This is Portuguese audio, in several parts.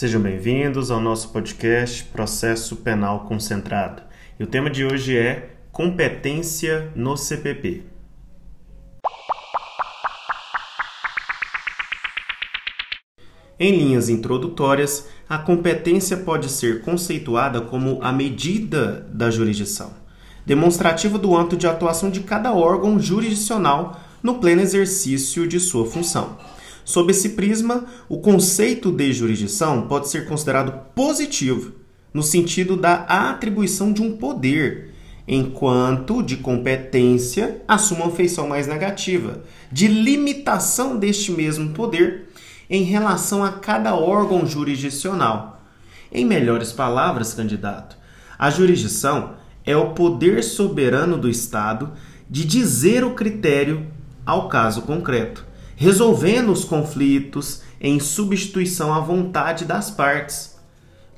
Sejam bem-vindos ao nosso podcast Processo Penal Concentrado. E o tema de hoje é competência no CPP. Em linhas introdutórias, a competência pode ser conceituada como a medida da jurisdição, demonstrativa do âmbito de atuação de cada órgão jurisdicional no pleno exercício de sua função. Sob esse prisma, o conceito de jurisdição pode ser considerado positivo, no sentido da atribuição de um poder, enquanto de competência assume uma feição mais negativa, de limitação deste mesmo poder em relação a cada órgão jurisdicional. Em melhores palavras, candidato, a jurisdição é o poder soberano do Estado de dizer o critério ao caso concreto, resolvendo os conflitos em substituição à vontade das partes.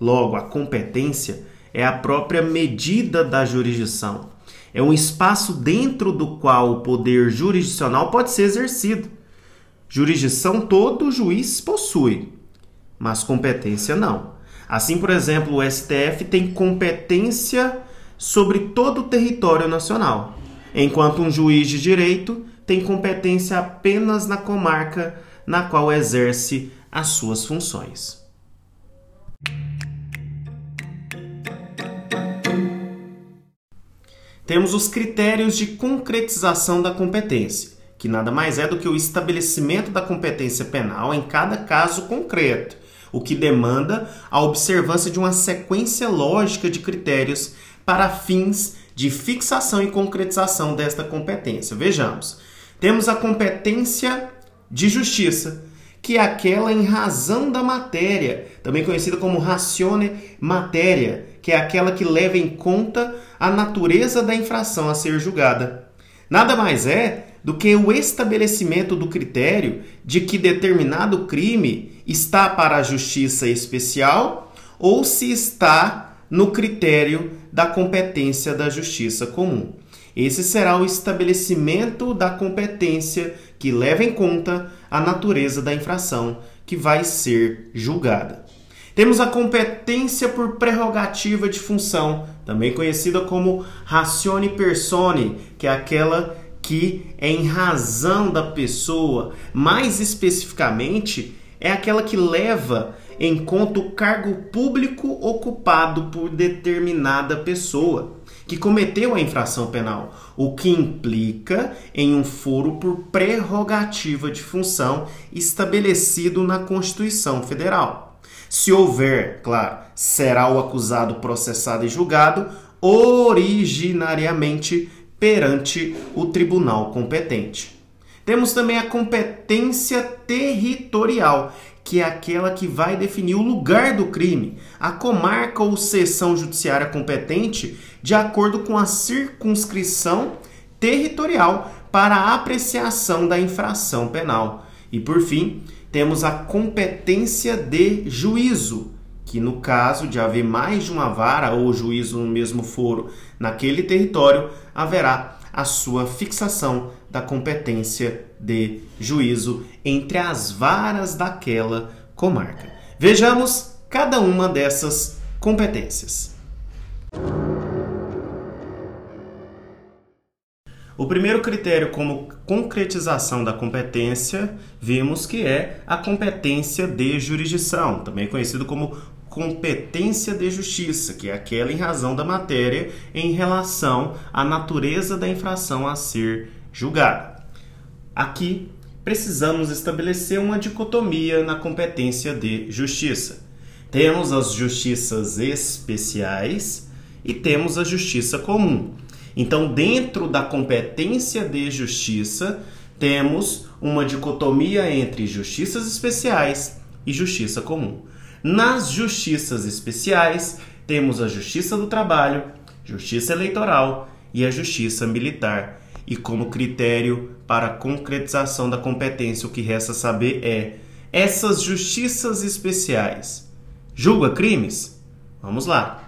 Logo, a competência é a própria medida da jurisdição. É um espaço dentro do qual o poder jurisdicional pode ser exercido. Jurisdição todo juiz possui, mas competência não. Assim, por exemplo, o STF tem competência sobre todo o território nacional, enquanto um juiz de direito tem competência apenas na comarca na qual exerce as suas funções. Temos os critérios de concretização da competência, que nada mais é do que o estabelecimento da competência penal em cada caso concreto, o que demanda a observância de uma sequência lógica de critérios para fins de fixação e concretização desta competência. Vejamos. Temos a competência de justiça, que é aquela em razão da matéria, também conhecida como ratione matéria, que é aquela que leva em conta a natureza da infração a ser julgada. Nada mais é do que o estabelecimento do critério de que determinado crime está para a justiça especial ou se está no critério da competência da justiça comum. Esse será o estabelecimento da competência que leva em conta a natureza da infração que vai ser julgada. Temos a competência por prerrogativa de função, também conhecida como ratione persone, que é aquela que é em razão da pessoa, mais especificamente, é aquela que leva em conta o cargo público ocupado por determinada pessoa que cometeu a infração penal, o que implica em um foro por prerrogativa de função estabelecido na Constituição Federal. Se houver, claro, será o acusado processado e julgado originariamente perante o tribunal competente. Temos também a competência territorial, que é aquela que vai definir o lugar do crime, a comarca ou seção judiciária competente, de acordo com a circunscrição territorial para a apreciação da infração penal. E por fim, temos a competência de juízo, que no caso de haver mais de uma vara ou juízo no mesmo foro naquele território, haverá a sua fixação da competência de juízo entre as varas daquela comarca. Vejamos cada uma dessas competências. O primeiro critério como concretização da competência, vimos que é a competência de jurisdição, também conhecido como competência de justiça, que é aquela em razão da matéria em relação à natureza da infração a ser julgada. Aqui precisamos estabelecer uma dicotomia na competência de justiça. Temos as justiças especiais e temos a justiça comum. Então, dentro da competência de justiça, temos uma dicotomia entre justiças especiais e justiça comum. Nas justiças especiais, temos a Justiça do Trabalho, Justiça Eleitoral e a Justiça Militar. E como critério para a concretização da competência, o que resta saber é: essas justiças especiais julga crimes? Vamos lá.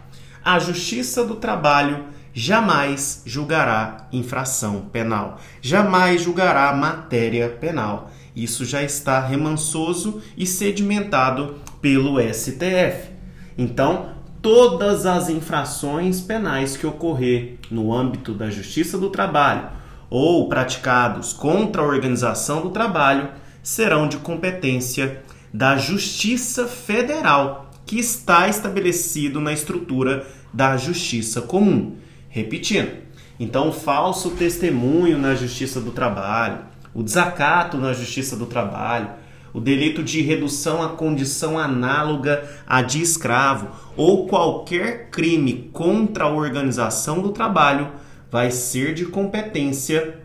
A Justiça do Trabalho jamais julgará infração penal, jamais julgará matéria penal. Isso já está remansoso e sedimentado pelo STF. Então, todas as infrações penais que ocorrer no âmbito da Justiça do Trabalho ou praticados contra a organização do trabalho serão de competência da Justiça Federal, que está estabelecido na estrutura da Justiça Comum. Repetindo, então, o falso testemunho na Justiça do Trabalho, o desacato na Justiça do Trabalho, o delito de redução à condição análoga à de escravo ou qualquer crime contra a organização do trabalho vai ser de competência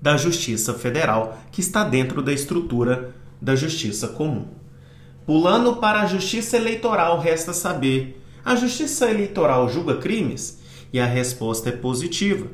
da Justiça Federal, que está dentro da estrutura da Justiça Comum. Pulando para a Justiça Eleitoral, resta saber: a Justiça Eleitoral julga crimes? E a resposta é positiva.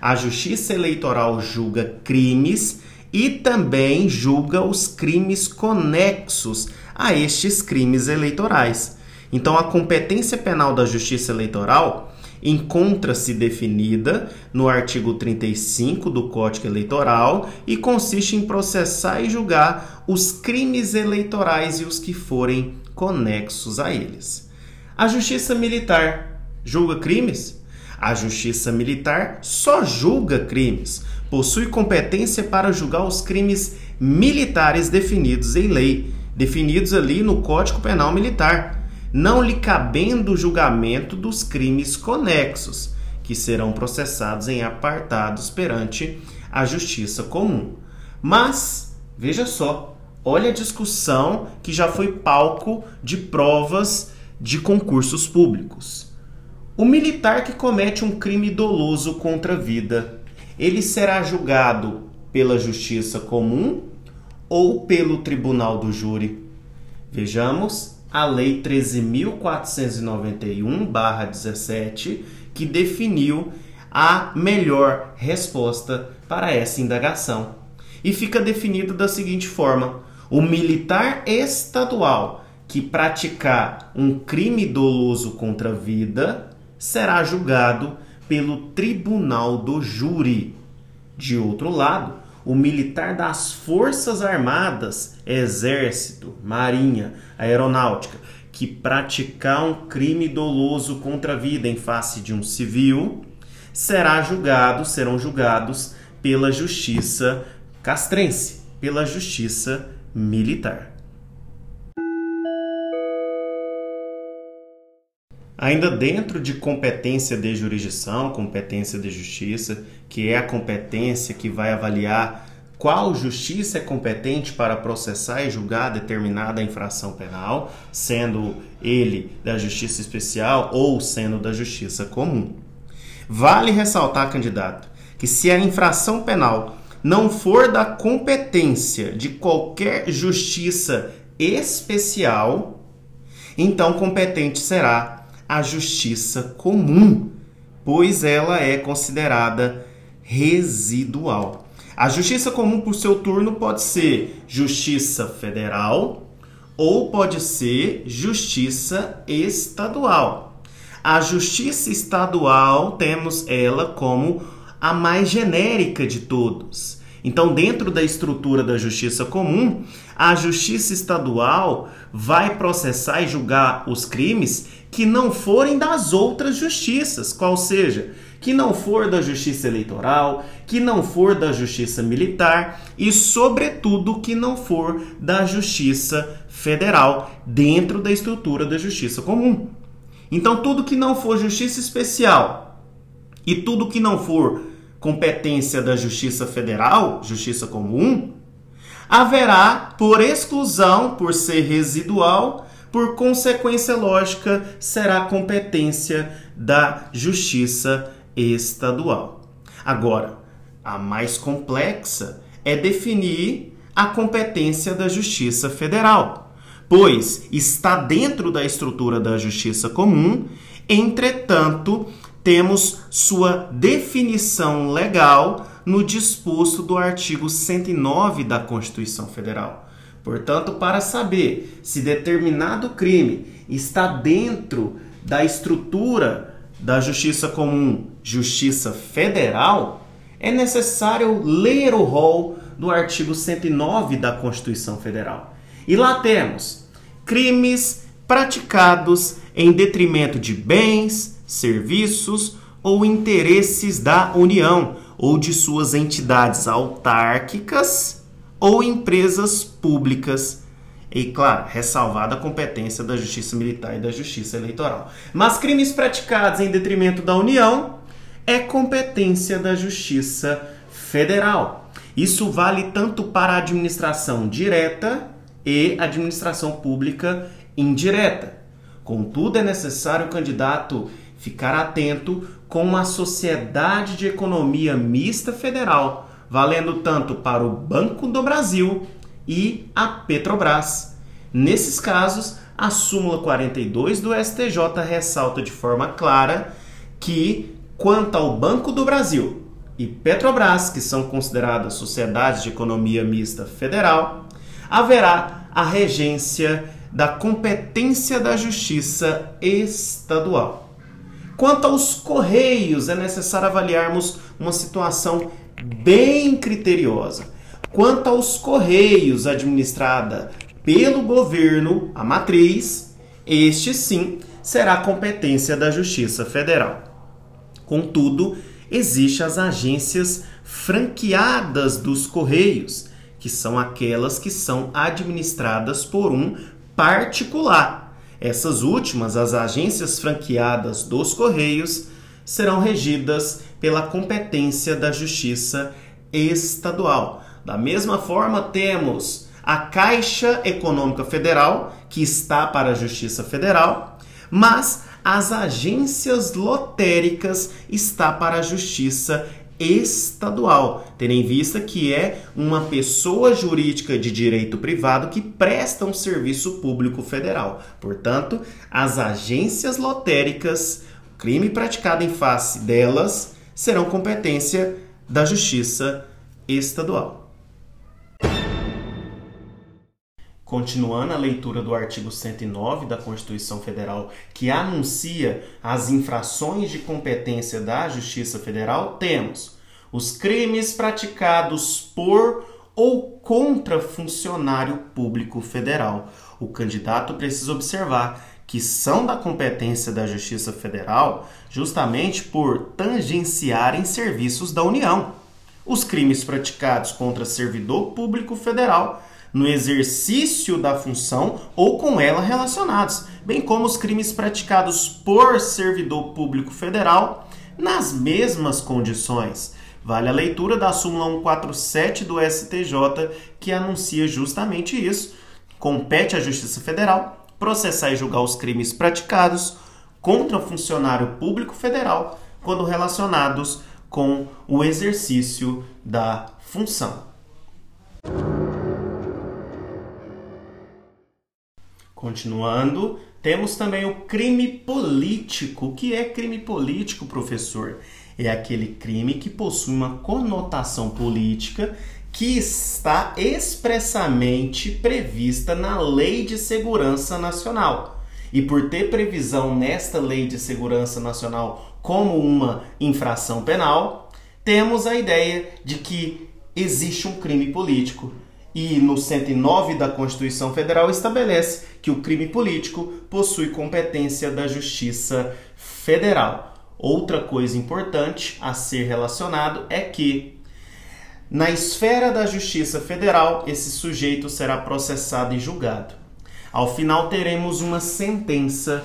A Justiça Eleitoral julga crimes e também julga os crimes conexos a estes crimes eleitorais. Então, a competência penal da Justiça Eleitoral encontra-se definida no artigo 35 do Código Eleitoral e consiste em processar e julgar os crimes eleitorais e os que forem conexos a eles. A Justiça Militar julga crimes? A Justiça Militar só julga crimes possui competência para julgar os crimes militares definidos em lei, definidos ali no Código Penal Militar, não lhe cabendo o julgamento dos crimes conexos, que serão processados em apartados perante a Justiça Comum. Mas, veja só, olha a discussão que já foi palco de provas de concursos públicos. O militar que comete um crime doloso contra a vida ele será julgado pela justiça comum ou pelo tribunal do júri? Vejamos a Lei 13.491-17, que definiu a melhor resposta para essa indagação. E fica definido da seguinte forma: o militar estadual que praticar um crime doloso contra a vida será julgado pelo tribunal do júri. De outro lado, o militar das Forças Armadas, Exército, Marinha, Aeronáutica, que praticar um crime doloso contra a vida em face de um civil, será julgado, serão julgados pela justiça castrense, pela justiça militar. Ainda dentro de competência de jurisdição, competência de justiça, que é a competência que vai avaliar qual justiça é competente para processar e julgar determinada infração penal, sendo ele da justiça especial ou sendo da justiça comum. Vale ressaltar, candidato, que se a infração penal não for da competência de qualquer justiça especial, então competente será a justiça comum, pois ela é considerada residual. A justiça comum, por seu turno, pode ser justiça federal ou pode ser justiça estadual. A justiça estadual temos ela como a mais genérica de todos. Então, dentro da estrutura da justiça comum, a justiça estadual vai processar e julgar os crimes que não forem das outras justiças, qual seja, que não for da justiça eleitoral, que não for da justiça militar e, sobretudo, que não for da justiça federal, dentro da estrutura da justiça comum. Então, tudo que não for justiça especial e tudo que não for competência da justiça federal, justiça comum, haverá, por exclusão, por ser residual, por consequência lógica, será competência da Justiça Estadual. Agora, a mais complexa é definir a competência da Justiça Federal, pois está dentro da estrutura da Justiça Comum, entretanto, temos sua definição legal no disposto do artigo 109 da Constituição Federal. Portanto, para saber se determinado crime está dentro da estrutura da Justiça Comum, Justiça Federal, é necessário ler o rol do artigo 109 da Constituição Federal. E lá temos crimes praticados em detrimento de bens, serviços ou interesses da União ou de suas entidades autárquicas ou empresas públicas. E, claro, ressalvada a competência da Justiça Militar e da Justiça Eleitoral. Mas crimes praticados em detrimento da União é competência da Justiça Federal. Isso vale tanto para a administração direta e administração pública indireta. Contudo, é necessário o candidato ficar atento com a Sociedade de Economia Mista Federal, valendo tanto para o Banco do Brasil e a Petrobras. Nesses casos, a súmula 42 do STJ ressalta de forma clara que, quanto ao Banco do Brasil e Petrobras, que são consideradas sociedades de economia mista federal, haverá a regência da competência da Justiça Estadual. Quanto aos Correios, é necessário avaliarmos uma situação bem criteriosa. Quanto aos Correios, administrada pelo governo, a matriz, este sim será competência da Justiça Federal. Contudo, existem as agências franqueadas dos Correios, que são aquelas que são administradas por um particular. Essas últimas, as agências franqueadas dos Correios, serão regidas pela competência da Justiça Estadual. Da mesma forma, temos a Caixa Econômica Federal, que está para a Justiça Federal, mas as agências lotéricas está para a Justiça estadual, tendo em vista que é uma pessoa jurídica de direito privado que presta um serviço público federal. Portanto, as agências lotéricas, crime praticado em face delas, serão competência da Justiça Estadual. Continuando a leitura do artigo 109 da Constituição Federal, que anuncia as infrações de competência da Justiça Federal, temos os crimes praticados por ou contra funcionário público federal. O candidato precisa observar que são da competência da Justiça Federal justamente por tangenciarem serviços da União. Os crimes praticados contra servidor público federal no exercício da função ou com ela relacionados, bem como os crimes praticados por servidor público federal nas mesmas condições. Vale a leitura da súmula 147 do STJ, que anuncia justamente isso. Compete à Justiça Federal processar e julgar os crimes praticados contra funcionário público federal quando relacionados com o exercício da função. Continuando, temos também o crime político. O que é crime político, professor? É aquele crime que possui uma conotação política que está expressamente prevista na Lei de Segurança Nacional. E por ter previsão nesta Lei de Segurança Nacional como uma infração penal, temos a ideia de que existe um crime político e no 109 da Constituição Federal estabelece que o crime político possui competência da Justiça Federal. Outra coisa importante a ser relacionado é que na esfera da Justiça Federal esse sujeito será processado e julgado. Ao final teremos uma sentença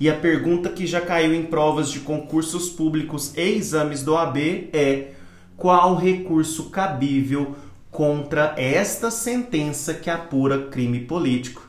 e a pergunta que já caiu em provas de concursos públicos e exames do AB é: qual recurso cabível contra esta sentença que apura crime político.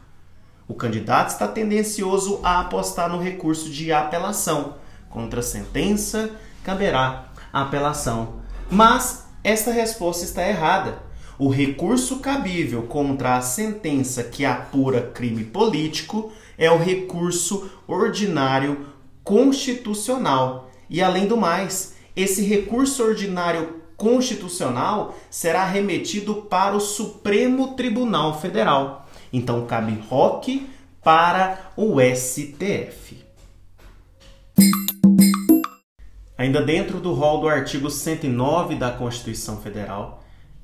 O candidato está tendencioso a apostar no recurso de apelação. Contra a sentença, caberá apelação. Mas esta resposta está errada. O recurso cabível contra a sentença que apura crime político é o recurso ordinário constitucional. E além do mais, esse recurso ordinário constitucional será remetido para o Supremo Tribunal Federal. Então cabe ROC para o STF. Ainda dentro do rol do artigo 109 da Constituição Federal,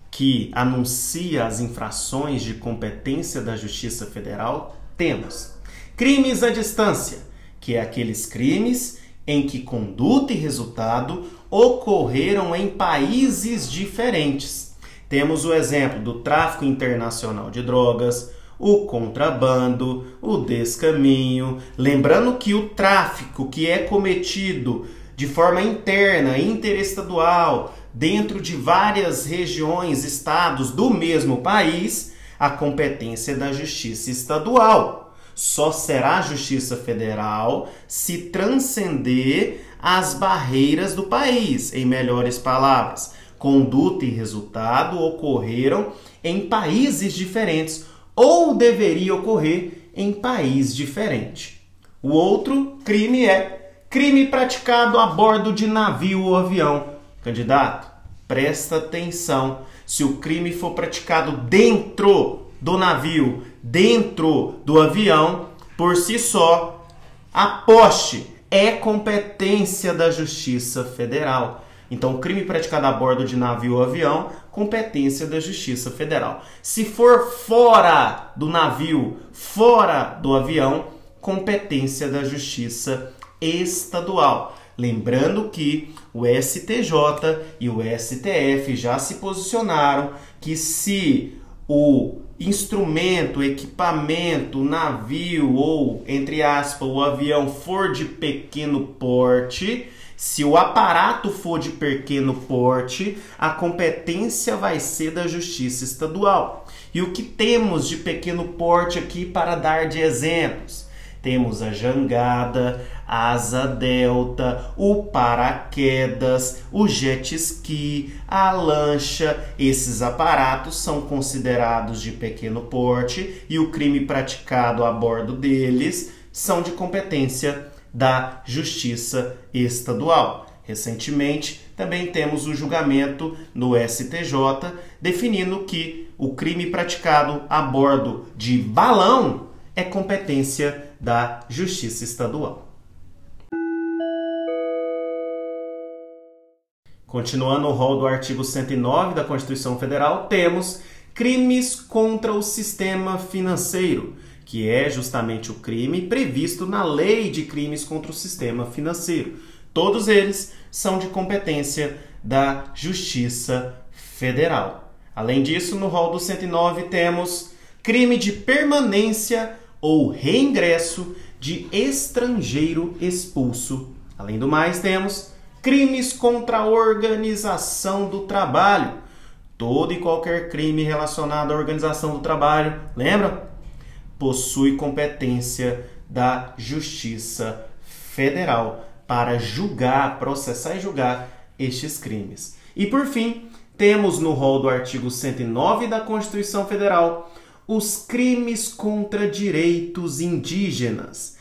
que anuncia as infrações de competência da Justiça Federal, temos crimes à distância, que é aqueles crimes em que conduta e resultado ocorreram em países diferentes. Temos o exemplo do tráfico internacional de drogas, o contrabando, o descaminho. Lembrando que o tráfico que é cometido de forma interna, interestadual, dentro de várias regiões, estados do mesmo país, a competência da Justiça Estadual. Só será Justiça Federal se transcender as barreiras do país. Em melhores palavras, conduta e resultado ocorreram em países diferentes ou deveria ocorrer em país diferente. O outro crime é crime praticado a bordo de navio ou avião. Candidato, presta atenção. Se o crime for praticado dentro do navio, dentro do avião, por si só, aposte, é competência da Justiça Federal. Então, crime praticado a bordo de navio ou avião, competência da Justiça Federal. Se for fora do navio, fora do avião, competência da Justiça Estadual. Lembrando que o STJ e o STF já se posicionaram que se o instrumento, equipamento, navio ou, entre aspas, o avião for de pequeno porte, se o aparato for de pequeno porte, a competência vai ser da Justiça Estadual. E o que temos de pequeno porte aqui para dar de exemplos? Temos a jangada, a asa delta, o paraquedas, o jet ski, a lancha. Esses aparatos são considerados de pequeno porte e o crime praticado a bordo deles são de competência da Justiça Estadual. Recentemente, também temos o julgamento no STJ definindo que o crime praticado a bordo de balão é competência da Justiça Estadual. Continuando o rol do artigo 109 da Constituição Federal, temos crimes contra o sistema financeiro, que é justamente o crime previsto na Lei de Crimes contra o Sistema Financeiro. Todos eles são de competência da Justiça Federal. Além disso, no rol do 109 temos crime de permanência ou reingresso de estrangeiro expulso. Além do mais, temos crimes contra a organização do trabalho. Todo e qualquer crime relacionado à organização do trabalho, lembra? Possui competência da Justiça Federal para julgar, processar e julgar estes crimes. E por fim, temos no rol do artigo 109 da Constituição Federal os crimes contra direitos indígenas.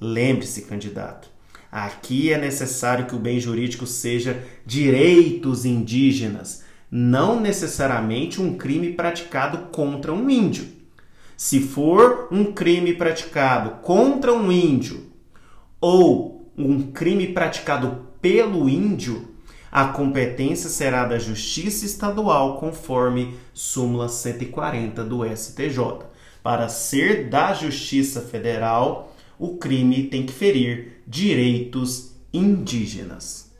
Lembre-se, candidato, aqui é necessário que o bem jurídico seja direitos indígenas, não necessariamente um crime praticado contra um índio. Se for um crime praticado contra um índio ou um crime praticado pelo índio, a competência será da Justiça Estadual, conforme súmula 140 do STJ. Para ser da Justiça Federal, o crime tem que ferir direitos indígenas.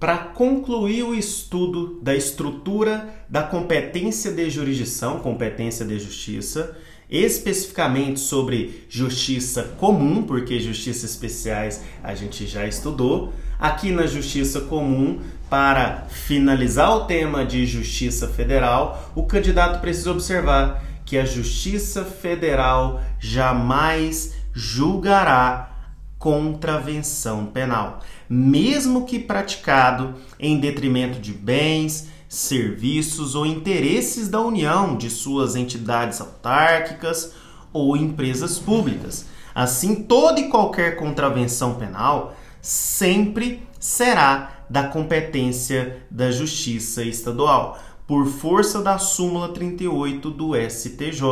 Para concluir o estudo da estrutura da competência de jurisdição, competência de justiça, especificamente sobre justiça comum, porque justiças especiais a gente já estudou. Aqui na justiça comum, para finalizar o tema de justiça federal, o candidato precisa observar que a justiça federal jamais julgará contravenção penal, mesmo que praticado em detrimento de bens, serviços ou interesses da União, de suas entidades autárquicas ou empresas públicas. Assim, toda e qualquer contravenção penal sempre será da competência da Justiça Estadual, por força da súmula 38 do STJ.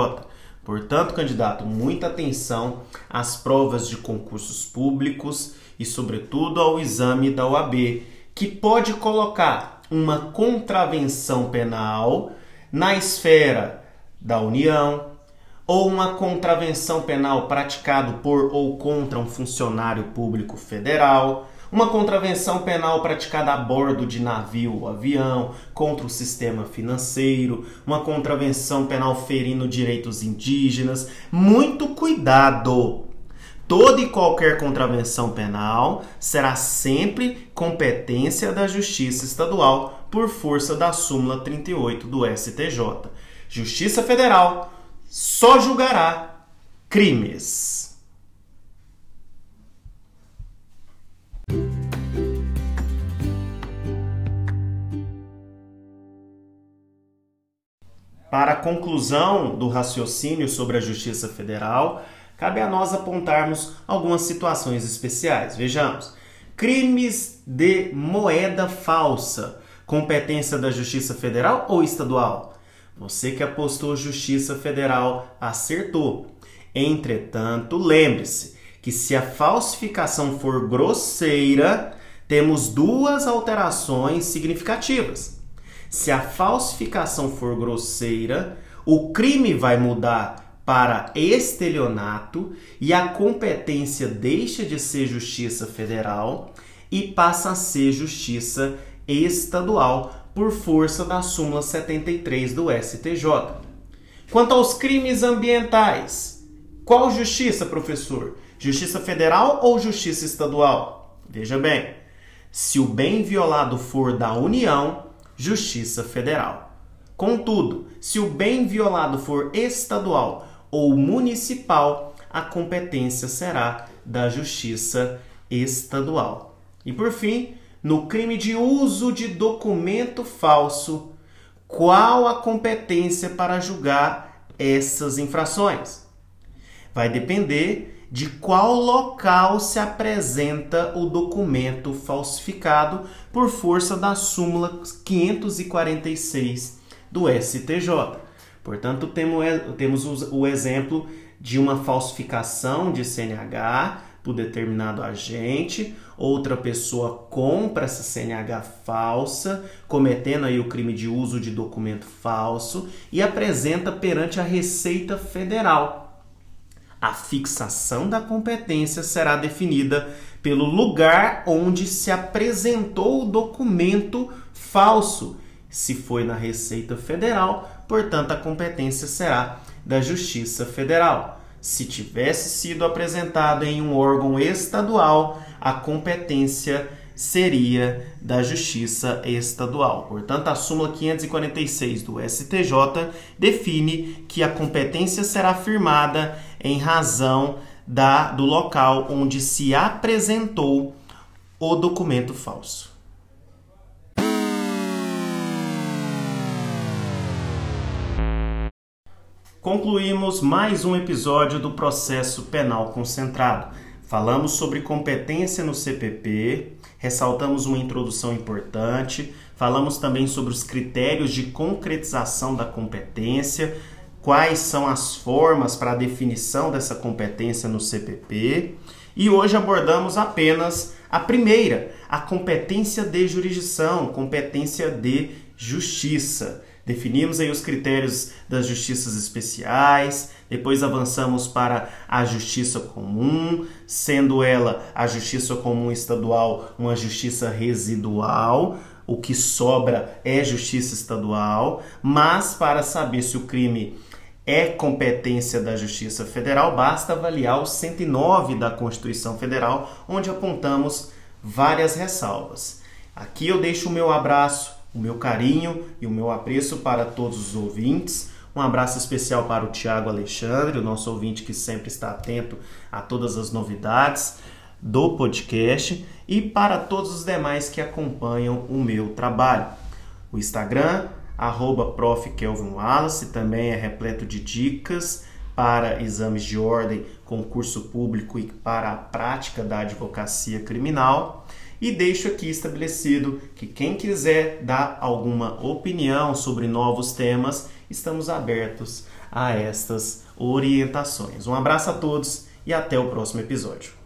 Portanto, candidato, muita atenção às provas de concursos públicos e, sobretudo, ao exame da OAB, que pode colocar uma contravenção penal na esfera da União ou uma contravenção penal praticado por ou contra um funcionário público federal, uma contravenção penal praticada a bordo de navio ou avião, contra o sistema financeiro, uma contravenção penal ferindo direitos indígenas. Muito cuidado! Toda e qualquer contravenção penal será sempre competência da Justiça Estadual por força da súmula 38 do STJ. Justiça Federal só julgará crimes. Para a conclusão do raciocínio sobre a Justiça Federal, cabe a nós apontarmos algumas situações especiais. Vejamos: crimes de moeda falsa, competência da Justiça Federal ou estadual? Você que apostou Justiça Federal acertou. Entretanto, lembre-se que se a falsificação for grosseira, temos duas alterações significativas. Se a falsificação for grosseira, o crime vai mudar para estelionato e a competência deixa de ser justiça federal e passa a ser justiça estadual por força da súmula 73 do STJ. Quanto aos crimes ambientais, qual justiça, professor? Justiça federal ou justiça estadual? Veja bem, se o bem violado for da União, Justiça Federal. Contudo, se o bem violado for estadual ou municipal, a competência será da Justiça Estadual. E por fim, no crime de uso de documento falso, qual a competência para julgar essas infrações? Vai depender de qual local se apresenta o documento falsificado por força da súmula 546 do STJ. Portanto, temos o exemplo de uma falsificação de CNH por determinado agente, outra pessoa compra essa CNH falsa, cometendo aí o crime de uso de documento falso e apresenta perante a Receita Federal a fixação da competência será definida pelo lugar onde se apresentou o documento falso. Se foi na Receita Federal, portanto, a competência será da Justiça Federal. Se tivesse sido apresentado em um órgão estadual, a competência seria da Justiça Estadual. Portanto, a súmula 546 do STJ define que a competência será firmada em razão da, do local onde se apresentou o documento falso. Concluímos mais um episódio do processo penal concentrado. Falamos sobre competência no CPP, ressaltamos uma introdução importante, falamos também sobre os critérios de concretização da competência, quais são as formas para a definição dessa competência no CPP. E hoje abordamos apenas a primeira, a competência de jurisdição, competência de justiça. Definimos aí os critérios das justiças especiais, depois avançamos para a justiça comum, sendo ela a justiça comum estadual uma justiça residual, o que sobra é justiça estadual, mas para saber se o crime é competência da Justiça Federal, basta avaliar o 109 da Constituição Federal, onde apontamos várias ressalvas. Aqui eu deixo o meu abraço, o meu carinho e o meu apreço para todos os ouvintes. Um abraço especial para o Tiago Alexandre, o nosso ouvinte que sempre está atento a todas as novidades do podcast e para todos os demais que acompanham o meu trabalho. O Instagram arroba também é repleto de dicas para exames de ordem, concurso público e para a prática da advocacia criminal. E deixo aqui estabelecido que quem quiser dar alguma opinião sobre novos temas, estamos abertos a estas orientações. Um abraço a todos e até o próximo episódio.